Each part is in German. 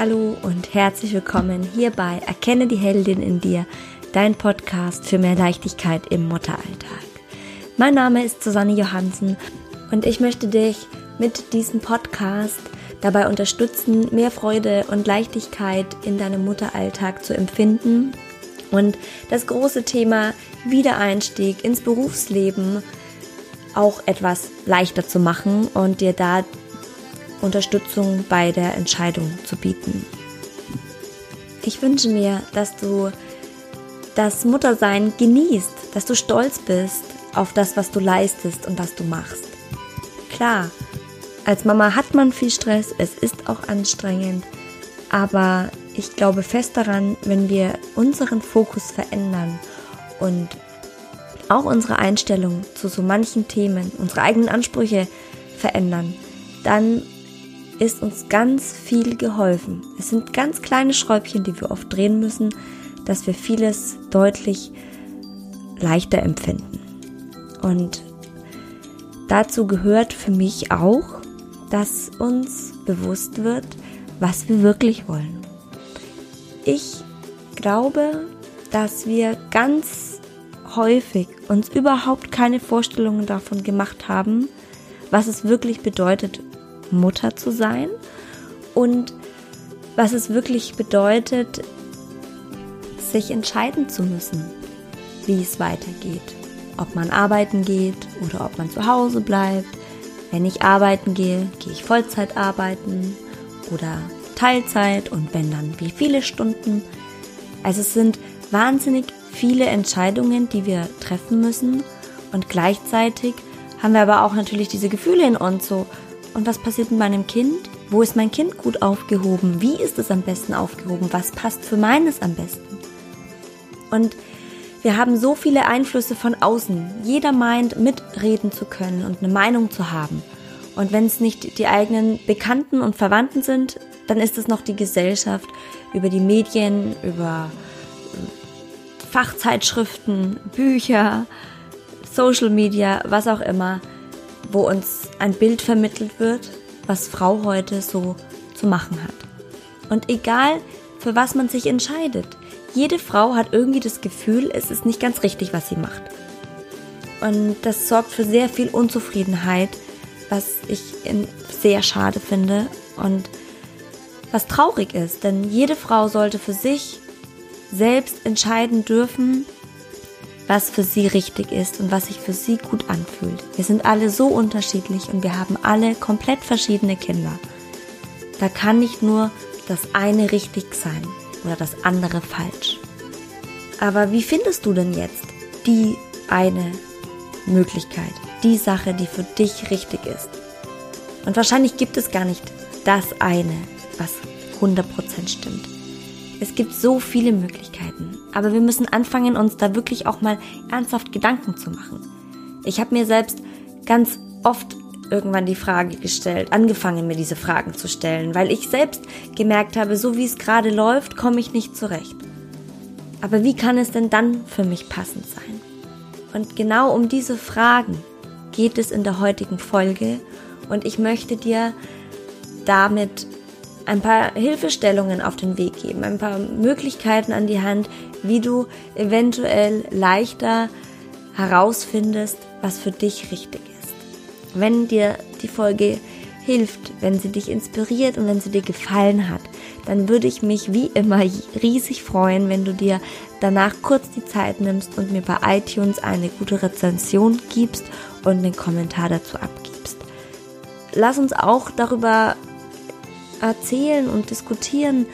Hallo und herzlich willkommen hier bei Erkenne die Heldin in dir, dein Podcast für mehr Leichtigkeit im Mutteralltag. Mein Name ist Susanne Johansen und ich möchte dich mit diesem Podcast dabei unterstützen, mehr Freude und Leichtigkeit in deinem Mutteralltag zu empfinden und das große Thema Wiedereinstieg ins Berufsleben auch etwas leichter zu machen und dir da Unterstützung bei der Entscheidung zu bieten. Ich wünsche mir, dass du das Muttersein genießt, dass du stolz bist auf das, was du leistest und was du machst. Klar, als Mama hat man viel Stress, es ist auch anstrengend, aber ich glaube fest daran, wenn wir unseren Fokus verändern und auch unsere Einstellung zu so manchen Themen, unsere eigenen Ansprüche verändern, dann ist uns ganz viel geholfen. Es sind ganz kleine Schräubchen, die wir oft drehen müssen, dass wir vieles deutlich leichter empfinden. Und dazu gehört für mich auch, dass uns bewusst wird, was wir wirklich wollen. Ich glaube, dass wir ganz häufig uns überhaupt keine Vorstellungen davon gemacht haben, was es wirklich bedeutet, Mutter zu sein und was es wirklich bedeutet, sich entscheiden zu müssen, wie es weitergeht. Ob man arbeiten geht oder ob man zu Hause bleibt. Wenn ich arbeiten gehe, gehe ich Vollzeit arbeiten oder Teilzeit und wenn dann wie viele Stunden. Also es sind wahnsinnig viele Entscheidungen, die wir treffen müssen und gleichzeitig haben wir aber auch natürlich diese Gefühle in uns so, und was passiert mit meinem Kind? Wo ist mein Kind gut aufgehoben? Wie ist es am besten aufgehoben? Was passt für meines am besten? Und wir haben so viele Einflüsse von außen. Jeder meint, mitreden zu können und eine Meinung zu haben. Und wenn es nicht die eigenen Bekannten und Verwandten sind, dann ist es noch die Gesellschaft über die Medien, über äh, Fachzeitschriften, Bücher, Social Media, was auch immer, wo uns ein Bild vermittelt wird, was Frau heute so zu machen hat. Und egal, für was man sich entscheidet, jede Frau hat irgendwie das Gefühl, es ist nicht ganz richtig, was sie macht. Und das sorgt für sehr viel Unzufriedenheit, was ich sehr schade finde und was traurig ist, denn jede Frau sollte für sich selbst entscheiden dürfen, was für sie richtig ist und was sich für sie gut anfühlt. Wir sind alle so unterschiedlich und wir haben alle komplett verschiedene Kinder. Da kann nicht nur das eine richtig sein oder das andere falsch. Aber wie findest du denn jetzt die eine Möglichkeit, die Sache, die für dich richtig ist? Und wahrscheinlich gibt es gar nicht das eine, was 100% stimmt. Es gibt so viele Möglichkeiten, aber wir müssen anfangen, uns da wirklich auch mal ernsthaft Gedanken zu machen. Ich habe mir selbst ganz oft irgendwann die Frage gestellt, angefangen mir diese Fragen zu stellen, weil ich selbst gemerkt habe, so wie es gerade läuft, komme ich nicht zurecht. Aber wie kann es denn dann für mich passend sein? Und genau um diese Fragen geht es in der heutigen Folge und ich möchte dir damit ein paar Hilfestellungen auf den Weg geben, ein paar Möglichkeiten an die Hand, wie du eventuell leichter herausfindest, was für dich richtig ist. Wenn dir die Folge hilft, wenn sie dich inspiriert und wenn sie dir gefallen hat, dann würde ich mich wie immer riesig freuen, wenn du dir danach kurz die Zeit nimmst und mir bei iTunes eine gute Rezension gibst und einen Kommentar dazu abgibst. Lass uns auch darüber erzählen und diskutieren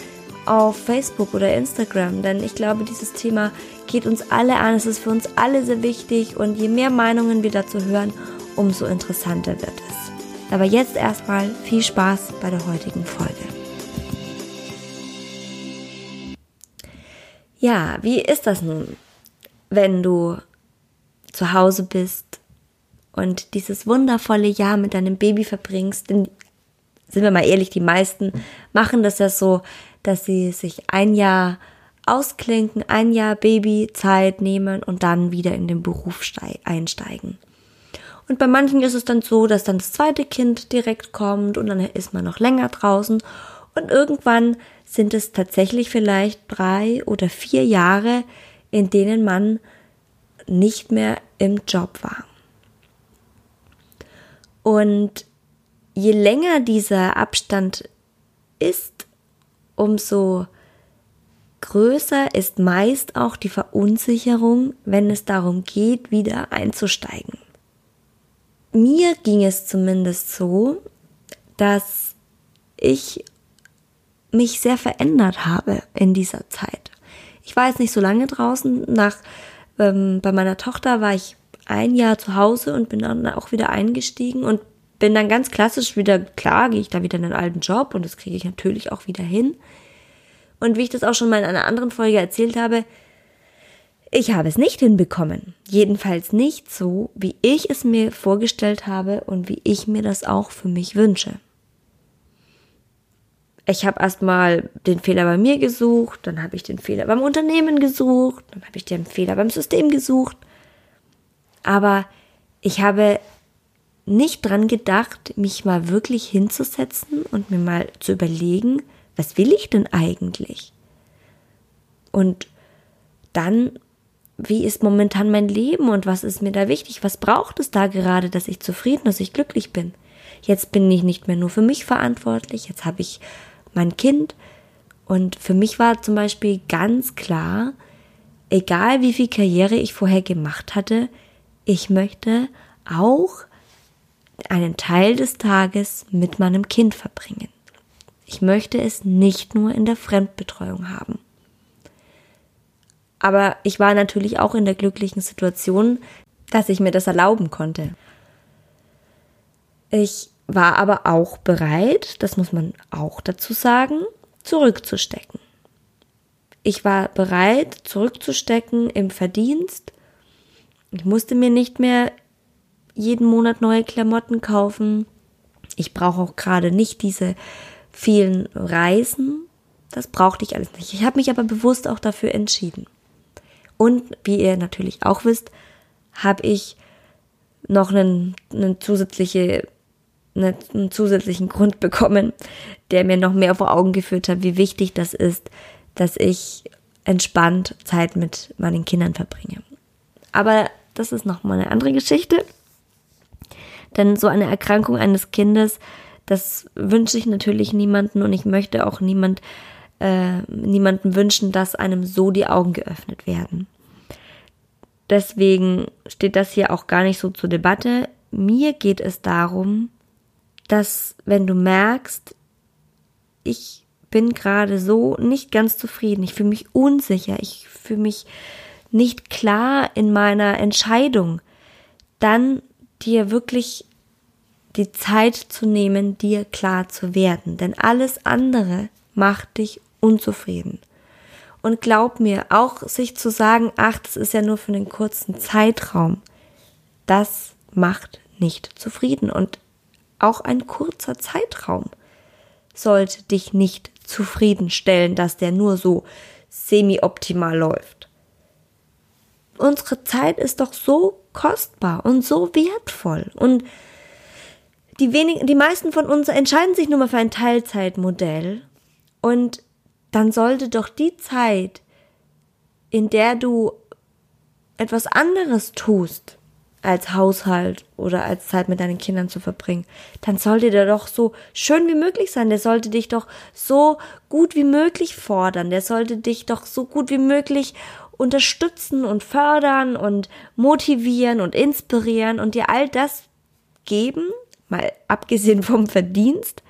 auf Facebook oder Instagram, denn ich glaube, dieses Thema geht uns alle an. Es ist für uns alle sehr wichtig und je mehr Meinungen wir dazu hören, umso interessanter wird es. Aber jetzt erstmal viel Spaß bei der heutigen Folge. Ja, wie ist das nun, wenn du zu Hause bist und dieses wundervolle Jahr mit deinem Baby verbringst? Denn sind wir mal ehrlich, die meisten machen das ja so, dass sie sich ein Jahr ausklinken, ein Jahr Babyzeit nehmen und dann wieder in den Beruf einsteigen. Und bei manchen ist es dann so, dass dann das zweite Kind direkt kommt und dann ist man noch länger draußen und irgendwann sind es tatsächlich vielleicht drei oder vier Jahre, in denen man nicht mehr im Job war. Und je länger dieser Abstand ist, umso größer ist meist auch die Verunsicherung, wenn es darum geht, wieder einzusteigen. Mir ging es zumindest so, dass ich mich sehr verändert habe in dieser Zeit. Ich war jetzt nicht so lange draußen. Nach ähm, bei meiner Tochter war ich ein Jahr zu Hause und bin dann auch wieder eingestiegen und bin dann ganz klassisch wieder, klar, gehe ich da wieder in den alten Job und das kriege ich natürlich auch wieder hin. Und wie ich das auch schon mal in einer anderen Folge erzählt habe, ich habe es nicht hinbekommen. Jedenfalls nicht so, wie ich es mir vorgestellt habe und wie ich mir das auch für mich wünsche. Ich habe erstmal den Fehler bei mir gesucht, dann habe ich den Fehler beim Unternehmen gesucht, dann habe ich den Fehler beim System gesucht. Aber ich habe nicht dran gedacht, mich mal wirklich hinzusetzen und mir mal zu überlegen, was will ich denn eigentlich? Und dann, wie ist momentan mein Leben und was ist mir da wichtig? Was braucht es da gerade, dass ich zufrieden, dass ich glücklich bin? Jetzt bin ich nicht mehr nur für mich verantwortlich, jetzt habe ich mein Kind. Und für mich war zum Beispiel ganz klar, egal wie viel Karriere ich vorher gemacht hatte, ich möchte auch einen Teil des Tages mit meinem Kind verbringen. Ich möchte es nicht nur in der Fremdbetreuung haben. Aber ich war natürlich auch in der glücklichen Situation, dass ich mir das erlauben konnte. Ich war aber auch bereit, das muss man auch dazu sagen, zurückzustecken. Ich war bereit, zurückzustecken im Verdienst. Ich musste mir nicht mehr jeden Monat neue Klamotten kaufen. Ich brauche auch gerade nicht diese vielen Reisen. Das brauchte ich alles nicht. Ich habe mich aber bewusst auch dafür entschieden. Und wie ihr natürlich auch wisst, habe ich noch einen, eine zusätzliche, einen zusätzlichen Grund bekommen, der mir noch mehr vor Augen geführt hat, wie wichtig das ist, dass ich entspannt Zeit mit meinen Kindern verbringe. Aber das ist noch mal eine andere Geschichte. Denn so eine Erkrankung eines Kindes, das wünsche ich natürlich niemanden und ich möchte auch niemand, äh, niemanden wünschen, dass einem so die Augen geöffnet werden. Deswegen steht das hier auch gar nicht so zur Debatte. Mir geht es darum, dass wenn du merkst, ich bin gerade so nicht ganz zufrieden, ich fühle mich unsicher, ich fühle mich nicht klar in meiner Entscheidung, dann dir wirklich die Zeit zu nehmen, dir klar zu werden. Denn alles andere macht dich unzufrieden. Und glaub mir, auch sich zu sagen, ach, das ist ja nur für einen kurzen Zeitraum, das macht nicht zufrieden. Und auch ein kurzer Zeitraum sollte dich nicht zufriedenstellen, dass der nur so semi-optimal läuft. Unsere Zeit ist doch so kostbar und so wertvoll. Und die, wenig, die meisten von uns entscheiden sich nur mal für ein Teilzeitmodell. Und dann sollte doch die Zeit, in der du etwas anderes tust, als Haushalt oder als Zeit mit deinen Kindern zu verbringen, dann sollte der doch so schön wie möglich sein. Der sollte dich doch so gut wie möglich fordern. Der sollte dich doch so gut wie möglich unterstützen und fördern und motivieren und inspirieren und dir all das geben, mal abgesehen vom Verdienst,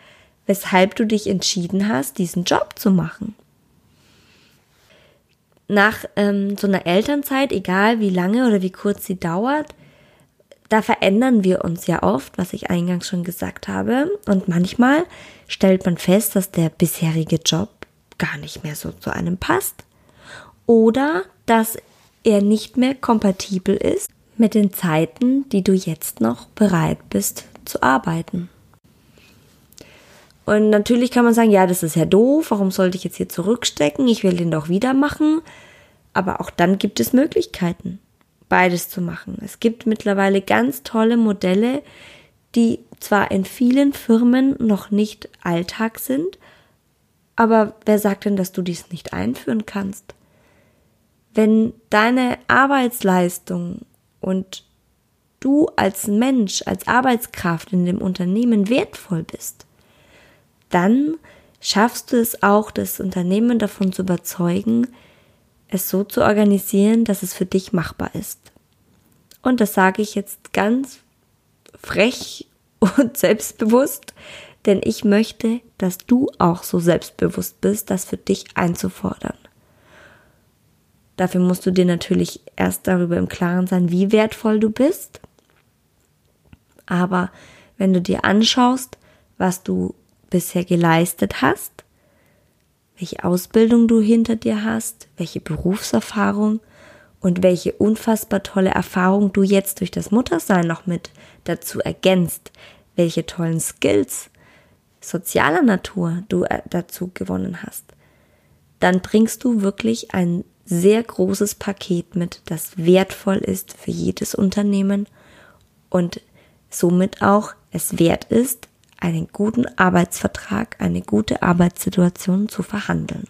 weshalb du dich entschieden hast, diesen Job zu machen. Nach ähm, so einer Elternzeit, egal wie lange oder wie kurz sie dauert, da verändern wir uns ja oft, was ich eingangs schon gesagt habe. Und manchmal stellt man fest, dass der bisherige Job gar nicht mehr so zu einem passt. Oder dass er nicht mehr kompatibel ist mit den Zeiten, die du jetzt noch bereit bist zu arbeiten. Und natürlich kann man sagen, ja, das ist ja doof, warum sollte ich jetzt hier zurückstecken? Ich will den doch wieder machen. Aber auch dann gibt es Möglichkeiten, beides zu machen. Es gibt mittlerweile ganz tolle Modelle, die zwar in vielen Firmen noch nicht Alltag sind, Aber wer sagt denn, dass du dies nicht einführen kannst? Wenn deine Arbeitsleistung und du als Mensch, als Arbeitskraft in dem Unternehmen wertvoll bist, dann schaffst du es auch, das Unternehmen davon zu überzeugen, es so zu organisieren, dass es für dich machbar ist. Und das sage ich jetzt ganz frech und selbstbewusst, denn ich möchte, dass du auch so selbstbewusst bist, das für dich einzufordern. Dafür musst du dir natürlich erst darüber im Klaren sein, wie wertvoll du bist. Aber wenn du dir anschaust, was du bisher geleistet hast, welche Ausbildung du hinter dir hast, welche Berufserfahrung und welche unfassbar tolle Erfahrung du jetzt durch das Muttersein noch mit dazu ergänzt, welche tollen Skills sozialer Natur du äh, dazu gewonnen hast, dann bringst du wirklich ein sehr großes Paket mit, das wertvoll ist für jedes Unternehmen und somit auch es wert ist, einen guten Arbeitsvertrag, eine gute Arbeitssituation zu verhandeln.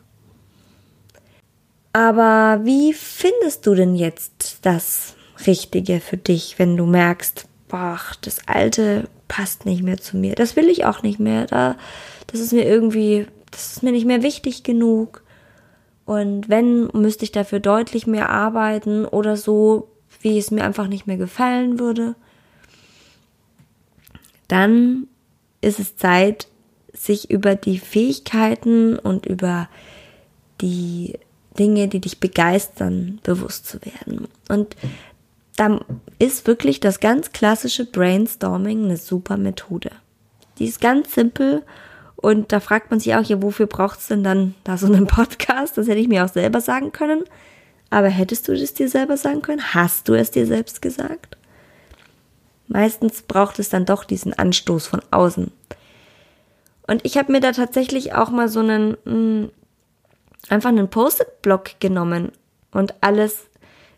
Aber wie findest du denn jetzt das Richtige für dich, wenn du merkst, boah, das Alte passt nicht mehr zu mir, das will ich auch nicht mehr, da, das ist mir irgendwie, das ist mir nicht mehr wichtig genug. Und wenn, müsste ich dafür deutlich mehr arbeiten oder so, wie es mir einfach nicht mehr gefallen würde. Dann ist es Zeit, sich über die Fähigkeiten und über die Dinge, die dich begeistern, bewusst zu werden. Und da ist wirklich das ganz klassische Brainstorming eine super Methode. Die ist ganz simpel und da fragt man sich auch, ja, wofür braucht es denn dann da so einen Podcast? Das hätte ich mir auch selber sagen können. Aber hättest du es dir selber sagen können? Hast du es dir selbst gesagt? Meistens braucht es dann doch diesen Anstoß von außen. Und ich habe mir da tatsächlich auch mal so einen, mh, hm, einfach einen Post-it-Block genommen und alles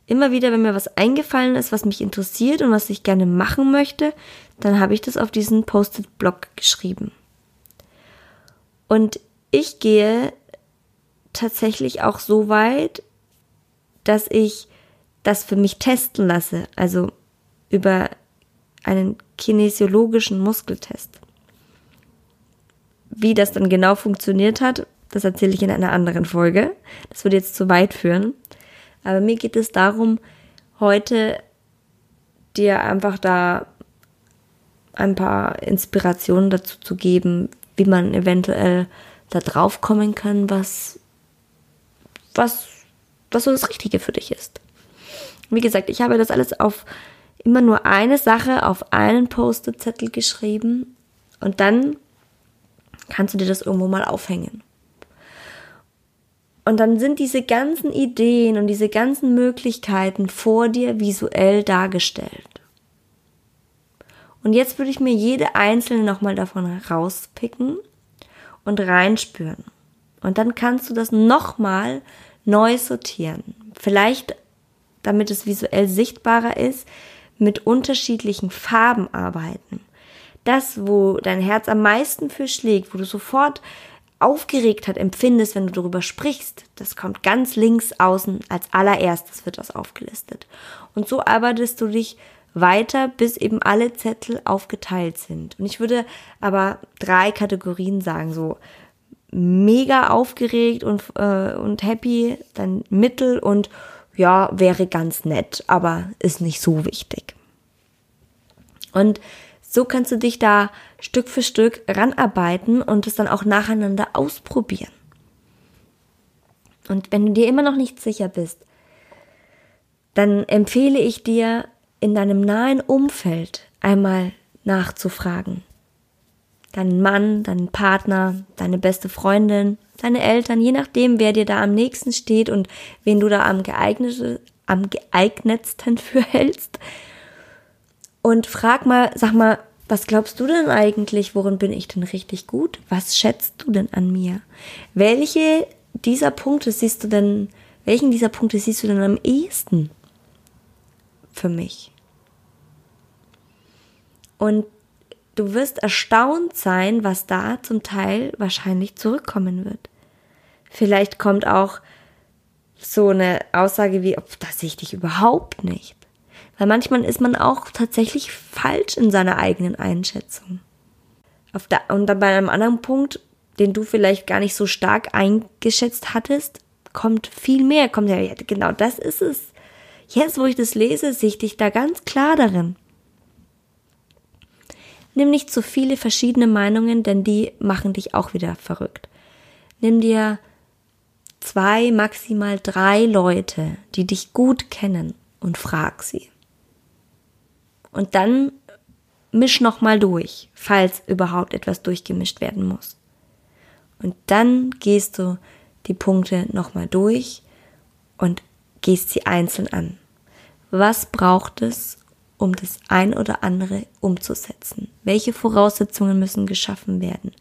immer wieder, wenn mir was eingefallen ist, was mich interessiert und was ich gerne machen möchte, dann habe ich das auf diesen Post-it-Block geschrieben. Und ich gehe tatsächlich auch so weit, dass ich das für mich testen lasse, also über einen kinesiologischen Muskeltest. Wie das dann genau funktioniert hat, das erzähle ich in einer anderen Folge. Das würde jetzt zu weit führen. Aber mir geht es darum, heute dir einfach da ein paar Inspirationen dazu zu geben, wie man eventuell da drauf kommen kann, was, was, was so das Richtige für dich ist. Wie gesagt, ich habe das alles auf immer nur eine Sache auf einen Post-it-Zettel geschrieben und dann kannst du dir das irgendwo mal aufhängen. Und dann sind diese ganzen Ideen und diese ganzen Möglichkeiten vor dir visuell dargestellt. Und jetzt würde ich mir jede einzelne nochmal davon rauspicken und reinspüren. Und dann kannst du das nochmal neu sortieren. Vielleicht, damit es visuell sichtbarer ist, mit unterschiedlichen Farben arbeiten. Das, wo dein Herz am meisten für schlägt, wo du sofort Aufgeregtheit empfindest, wenn du darüber sprichst, das kommt ganz links außen als allererstes wird das aufgelistet. Und so arbeitest du dich weiter, bis eben alle Zettel aufgeteilt sind. Und ich würde aber drei Kategorien sagen, so mega aufgeregt und, äh, und happy, dann mittel und ja, wäre ganz nett, aber ist nicht so wichtig. Und so kannst du dich da Stück für Stück ranarbeiten und es dann auch nacheinander ausprobieren. Und wenn du dir immer noch nicht sicher bist, dann empfehle ich dir, in deinem nahen Umfeld einmal nachzufragen. Deinen Mann, deinen Partner, deine beste Freundin, deine Eltern, je nachdem, wer dir da am nächsten steht und wen du da am, geeignete, am geeignetsten für hältst. Und frag mal, sag mal, was glaubst du denn eigentlich? Worin bin ich denn richtig gut? Was schätzt du denn an mir? Welche dieser Punkte siehst du denn, welchen dieser Punkte siehst du denn am ehesten für mich? Und du wirst erstaunt sein, was da zum Teil wahrscheinlich zurückkommen wird. Vielleicht kommt auch so eine Aussage wie, das sehe ich dich überhaupt nicht. Weil manchmal ist man auch tatsächlich falsch in seiner eigenen Einschätzung. Der, und dann bei einem anderen Punkt, den du vielleicht gar nicht so stark eingeschätzt hattest, kommt viel mehr, kommt ja, genau das ist es. Jetzt, wo ich das lese, sehe ich dich da ganz klar darin. Nimm nicht zu viele verschiedene Meinungen, denn die machen dich auch wieder verrückt. Nimm dir zwei, maximal drei Leute, die dich gut kennen und frag sie. Und dann misch nochmal durch, falls überhaupt etwas durchgemischt werden muss. Und dann gehst du die Punkte nochmal durch und gehst sie einzeln an. Was braucht es, um das ein oder andere umzusetzen? Welche Voraussetzungen müssen geschaffen werden?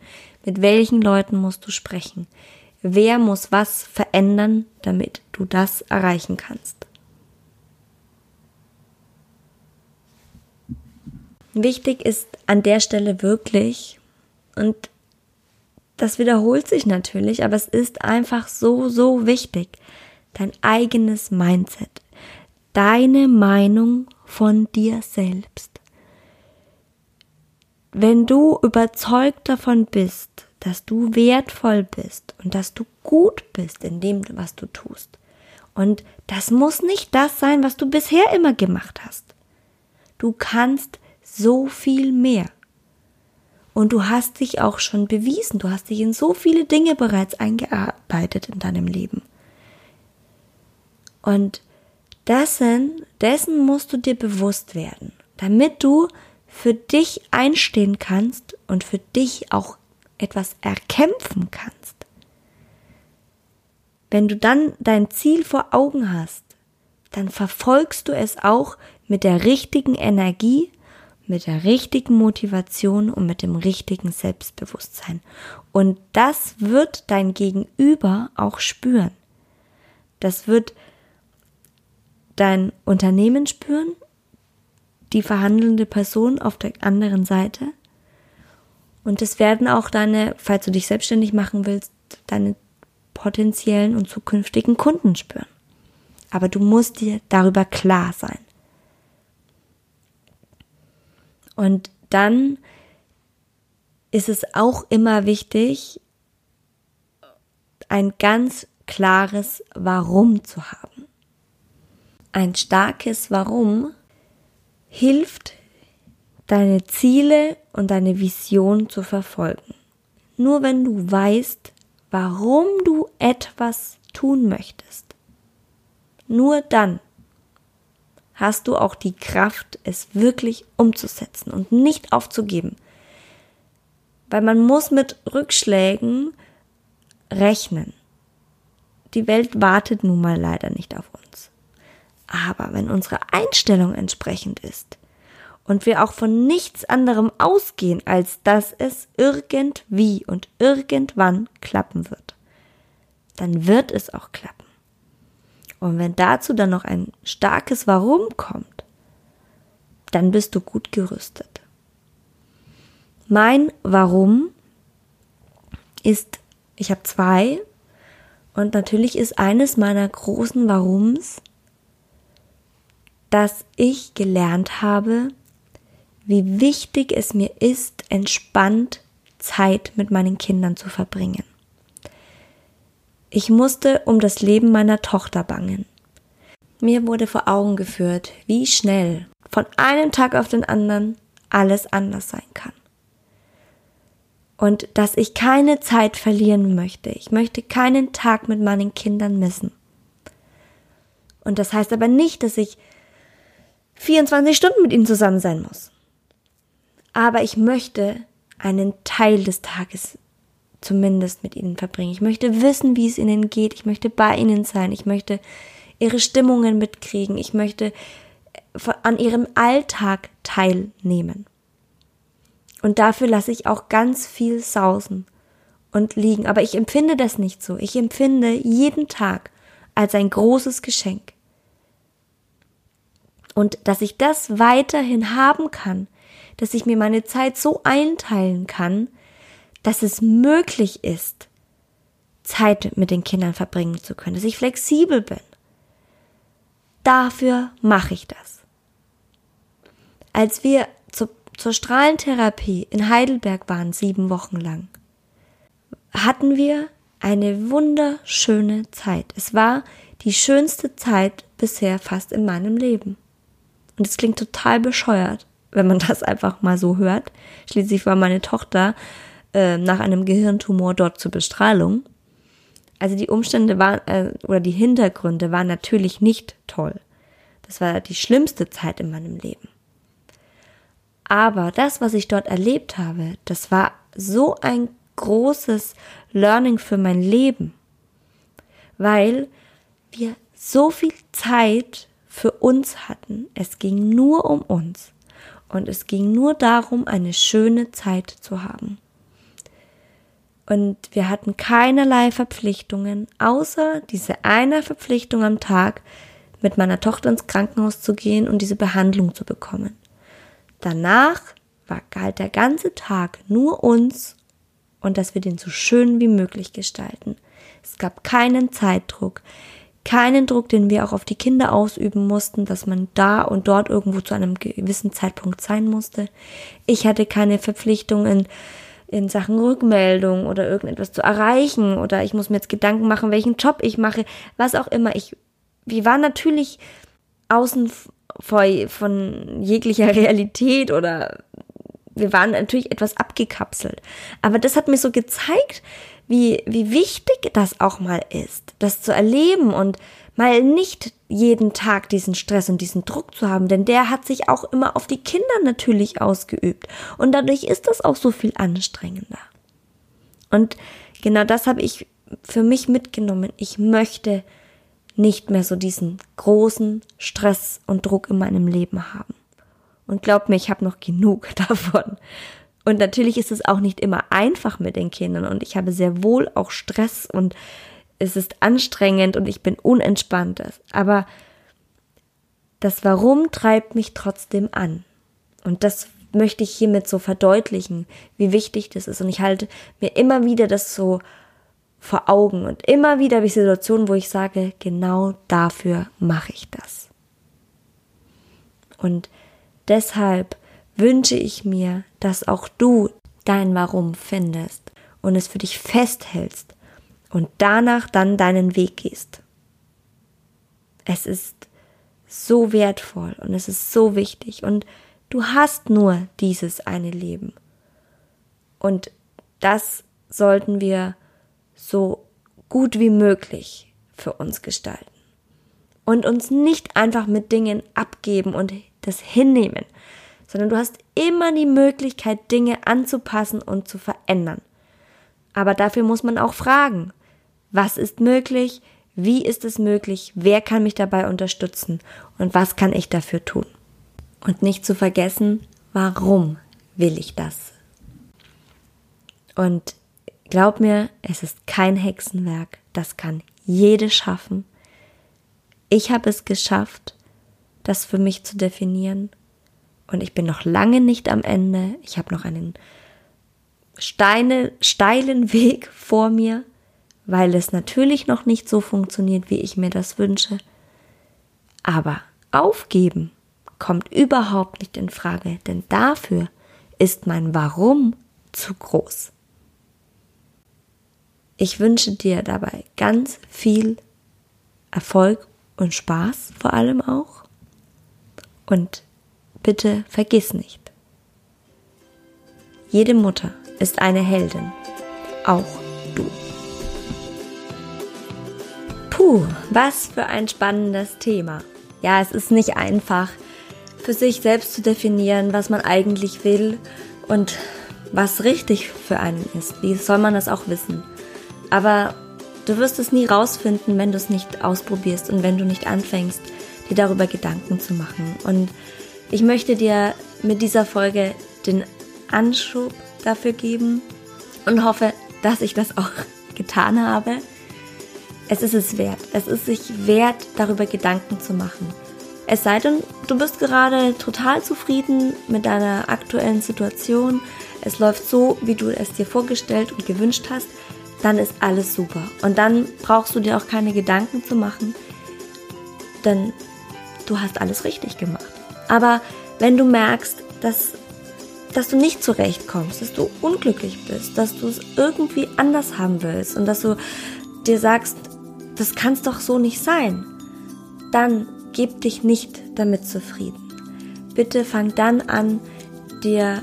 Mit welchen Leuten musst du sprechen? Wer muss was verändern, damit du das erreichen kannst? Wichtig ist an der Stelle wirklich, und das wiederholt sich natürlich, aber es ist einfach so, so wichtig, dein eigenes Mindset, deine Meinung von dir selbst. Wenn du überzeugt davon bist, dass du wertvoll bist und dass du gut bist in dem, was du tust. Und das muss nicht das sein, was du bisher immer gemacht hast. Du kannst so viel mehr. Und du hast dich auch schon bewiesen, du hast dich in so viele Dinge bereits eingearbeitet in deinem Leben. Und dessen, dessen musst du dir bewusst werden, damit du für dich einstehen kannst und für dich auch etwas erkämpfen kannst. Wenn du dann dein Ziel vor Augen hast, dann verfolgst du es auch mit der richtigen Energie, mit der richtigen Motivation und mit dem richtigen Selbstbewusstsein. Und das wird dein Gegenüber auch spüren. Das wird dein Unternehmen spüren, die verhandelnde Person auf der anderen Seite und es werden auch deine, falls du dich selbstständig machen willst, deine potenziellen und zukünftigen Kunden spüren. Aber du musst dir darüber klar sein. Und dann ist es auch immer wichtig, ein ganz klares Warum zu haben. Ein starkes Warum hilft deine Ziele und deine Vision zu verfolgen. Nur wenn du weißt, warum du etwas tun möchtest, nur dann hast du auch die Kraft, es wirklich umzusetzen und nicht aufzugeben. Weil man muss mit Rückschlägen rechnen. Die Welt wartet nun mal leider nicht auf uns. Aber wenn unsere Einstellung entsprechend ist, und wir auch von nichts anderem ausgehen, als dass es irgendwie und irgendwann klappen wird, dann wird es auch klappen. Und wenn dazu dann noch ein starkes Warum kommt, dann bist du gut gerüstet. Mein Warum ist, ich habe zwei, und natürlich ist eines meiner großen Warums, dass ich gelernt habe, wie wichtig es mir ist, entspannt Zeit mit meinen Kindern zu verbringen. Ich musste um das Leben meiner Tochter bangen. Mir wurde vor Augen geführt, wie schnell von einem Tag auf den anderen alles anders sein kann. Und dass ich keine Zeit verlieren möchte. Ich möchte keinen Tag mit meinen Kindern missen. Und das heißt aber nicht, dass ich 24 Stunden mit ihnen zusammen sein muss aber ich möchte einen Teil des Tages zumindest mit ihnen verbringen. Ich möchte wissen, wie es ihnen geht. Ich möchte bei ihnen sein. Ich möchte ihre Stimmungen mitkriegen. Ich möchte äh, an ihrem Alltag teilnehmen. Und dafür lasse ich auch ganz viel sausen und liegen. Aber ich empfinde das nicht so. Ich empfinde jeden Tag als ein großes Geschenk. Und dass ich das weiterhin haben kann, dass ich mir meine Zeit so einteilen kann, dass es möglich ist, Zeit mit den Kindern verbringen zu können, dass ich flexibel bin. Dafür mache ich das. Als wir zu, zur Strahlentherapie in Heidelberg waren, sieben Wochen lang, hatten wir eine wunderschöne Zeit. Es war die schönste Zeit bisher fast in meinem Leben. Und es klingt total bescheuert, wenn man das einfach mal so hört. Schließlich war meine Tochter äh, nach einem Gehirntumor dort zur Bestrahlung. Also die Umstände waren äh, oder die Hintergründe waren natürlich nicht toll. Das war die schlimmste Zeit in meinem Leben. Aber das, was ich dort erlebt habe, das war so ein großes Learning für mein Leben, weil wir so viel Zeit für uns hatten. Es ging nur um uns und es ging nur darum, eine schöne Zeit zu haben. Und wir hatten keinerlei Verpflichtungen, außer diese eine Verpflichtung am Tag, mit meiner Tochter ins Krankenhaus zu gehen und diese Behandlung zu bekommen. Danach war galt der ganze Tag nur uns und dass wir den so schön wie möglich gestalten. Es gab keinen Zeitdruck, keinen Druck, den wir auch auf die Kinder ausüben mussten, dass man da und dort irgendwo zu einem gewissen Zeitpunkt sein musste. Ich hatte keine Verpflichtungen, in Sachen Rückmeldung oder irgendetwas zu erreichen oder ich muss mir jetzt Gedanken machen, welchen Job ich mache, was auch immer. Ich, wir waren natürlich außen von jeglicher Realität oder wir waren natürlich etwas abgekapselt. Aber das hat mir so gezeigt, wie, wie wichtig das auch mal ist, das zu erleben und mal nicht jeden Tag diesen Stress und diesen Druck zu haben, denn der hat sich auch immer auf die Kinder natürlich ausgeübt und dadurch ist das auch so viel anstrengender. Und genau das habe ich für mich mitgenommen. Ich möchte nicht mehr so diesen großen Stress und Druck in meinem Leben haben. Und glaub mir, ich habe noch genug davon. Und natürlich ist es auch nicht immer einfach mit den Kindern und ich habe sehr wohl auch Stress und es ist anstrengend und ich bin unentspannt. Aber das Warum treibt mich trotzdem an. Und das möchte ich hiermit so verdeutlichen, wie wichtig das ist. Und ich halte mir immer wieder das so vor Augen und immer wieder habe ich Situationen, wo ich sage, genau dafür mache ich das. Und deshalb wünsche ich mir, dass auch du dein Warum findest und es für dich festhältst und danach dann deinen Weg gehst. Es ist so wertvoll und es ist so wichtig und du hast nur dieses eine Leben. Und das sollten wir so gut wie möglich für uns gestalten. Und uns nicht einfach mit Dingen abgeben und das hinnehmen, sondern du hast immer die Möglichkeit, Dinge anzupassen und zu verändern. Aber dafür muss man auch fragen, was ist möglich, wie ist es möglich, wer kann mich dabei unterstützen und was kann ich dafür tun. Und nicht zu vergessen, warum will ich das? Und glaub mir, es ist kein Hexenwerk, das kann jede schaffen. Ich habe es geschafft, das für mich zu definieren und ich bin noch lange nicht am Ende. Ich habe noch einen steine, steilen Weg vor mir, weil es natürlich noch nicht so funktioniert, wie ich mir das wünsche. Aber aufgeben kommt überhaupt nicht in Frage, denn dafür ist mein Warum zu groß. Ich wünsche dir dabei ganz viel Erfolg und Spaß vor allem auch. Und bitte vergiss nicht, jede Mutter ist eine Heldin, auch du. Puh, was für ein spannendes Thema. Ja, es ist nicht einfach, für sich selbst zu definieren, was man eigentlich will und was richtig für einen ist. Wie soll man das auch wissen? Aber du wirst es nie rausfinden, wenn du es nicht ausprobierst und wenn du nicht anfängst, dir darüber Gedanken zu machen. Und ich möchte dir mit dieser Folge den Anschub dafür geben und hoffe, dass ich das auch getan habe. Es ist es wert. Es ist sich wert, darüber Gedanken zu machen. Es sei denn, du bist gerade total zufrieden mit deiner aktuellen Situation. Es läuft so, wie du es dir vorgestellt und gewünscht hast. dann ist alles super. Und dann brauchst du dir auch keine Gedanken zu machen, denn du hast alles richtig gemacht. Aber wenn du merkst, dass, dass du nicht zurechtkommst, dass du unglücklich bist, dass du es irgendwie anders haben willst und dass du dir sagst, das kann es doch so nicht sein, dann gib dich nicht damit zufrieden. Bitte fang dann an, dir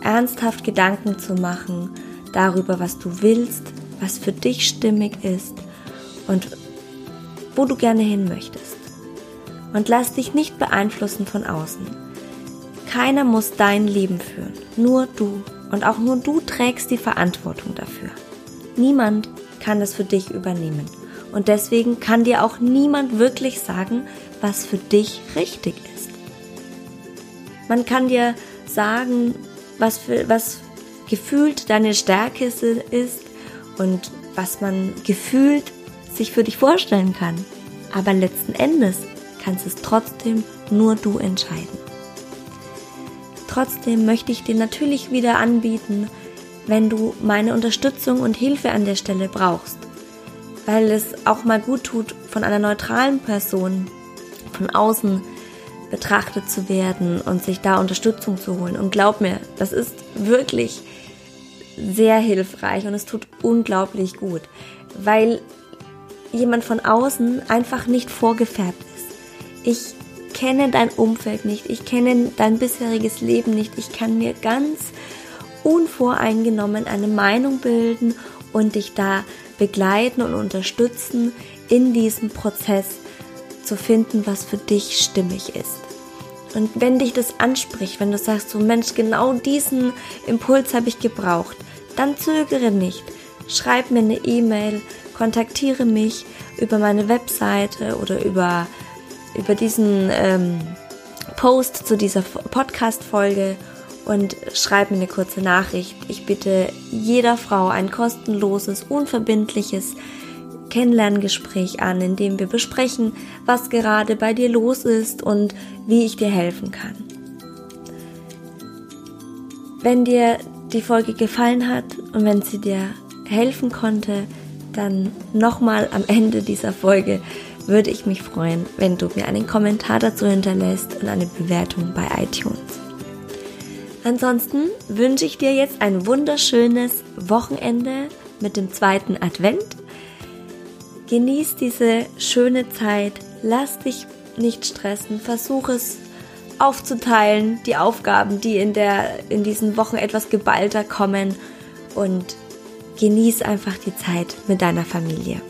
ernsthaft Gedanken zu machen darüber, was du willst, was für dich stimmig ist und wo du gerne hin möchtest. Und lass dich nicht beeinflussen von außen. Keiner muss dein Leben führen, nur du. Und auch nur du trägst die Verantwortung dafür. Niemand kann es für dich übernehmen. Und deswegen kann dir auch niemand wirklich sagen, was für dich richtig ist. Man kann dir sagen, was, für, was gefühlt deine Stärke ist und was man gefühlt sich für dich vorstellen kann. Aber letzten Endes kannst es trotzdem nur du entscheiden. Trotzdem möchte ich dir natürlich wieder anbieten, wenn du meine Unterstützung und Hilfe an der Stelle brauchst, weil es auch mal gut tut, von einer neutralen Person von außen betrachtet zu werden und sich da Unterstützung zu holen. Und glaub mir, das ist wirklich sehr hilfreich und es tut unglaublich gut, weil jemand von außen einfach nicht vorgefärbt ist. Ich kenne dein Umfeld nicht, ich kenne dein bisheriges Leben nicht, ich kann mir ganz unvoreingenommen eine Meinung bilden und dich da begleiten und unterstützen in diesem Prozess zu finden, was für dich stimmig ist. Und wenn dich das anspricht, wenn du sagst, so Mensch, genau diesen Impuls habe ich gebraucht, dann zögere nicht. Schreib mir eine E-Mail, kontaktiere mich über meine Webseite oder über, über diesen ähm, Post zu dieser Podcast-Folge und schreib mir eine kurze Nachricht. Ich bitte jeder Frau ein kostenloses, unverbindliches Kennenlerngespräch an, in dem wir besprechen, was gerade bei dir los ist und wie ich dir helfen kann. Wenn dir die Folge gefallen hat und wenn sie dir helfen konnte, dann nochmal am Ende dieser Folge würde ich mich freuen, wenn du mir einen Kommentar dazu hinterlässt und eine Bewertung bei iTunes. Ansonsten wünsche ich dir jetzt ein wunderschönes Wochenende mit dem zweiten Advent. Genieß diese schöne Zeit, lass dich nicht stressen, versuch es aufzuteilen, die Aufgaben, die in, der, in diesen Wochen etwas geballter kommen und genieß einfach die Zeit mit deiner Familie.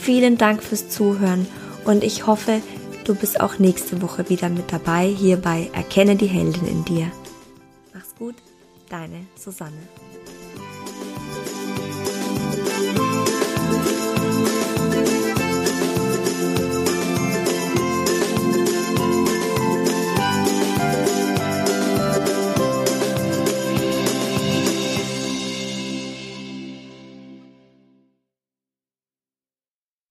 Vielen Dank fürs Zuhören und ich hoffe, du bist auch nächste Woche wieder mit dabei hier bei Erkenne die Heldin in dir. Mach's gut, deine Susanne.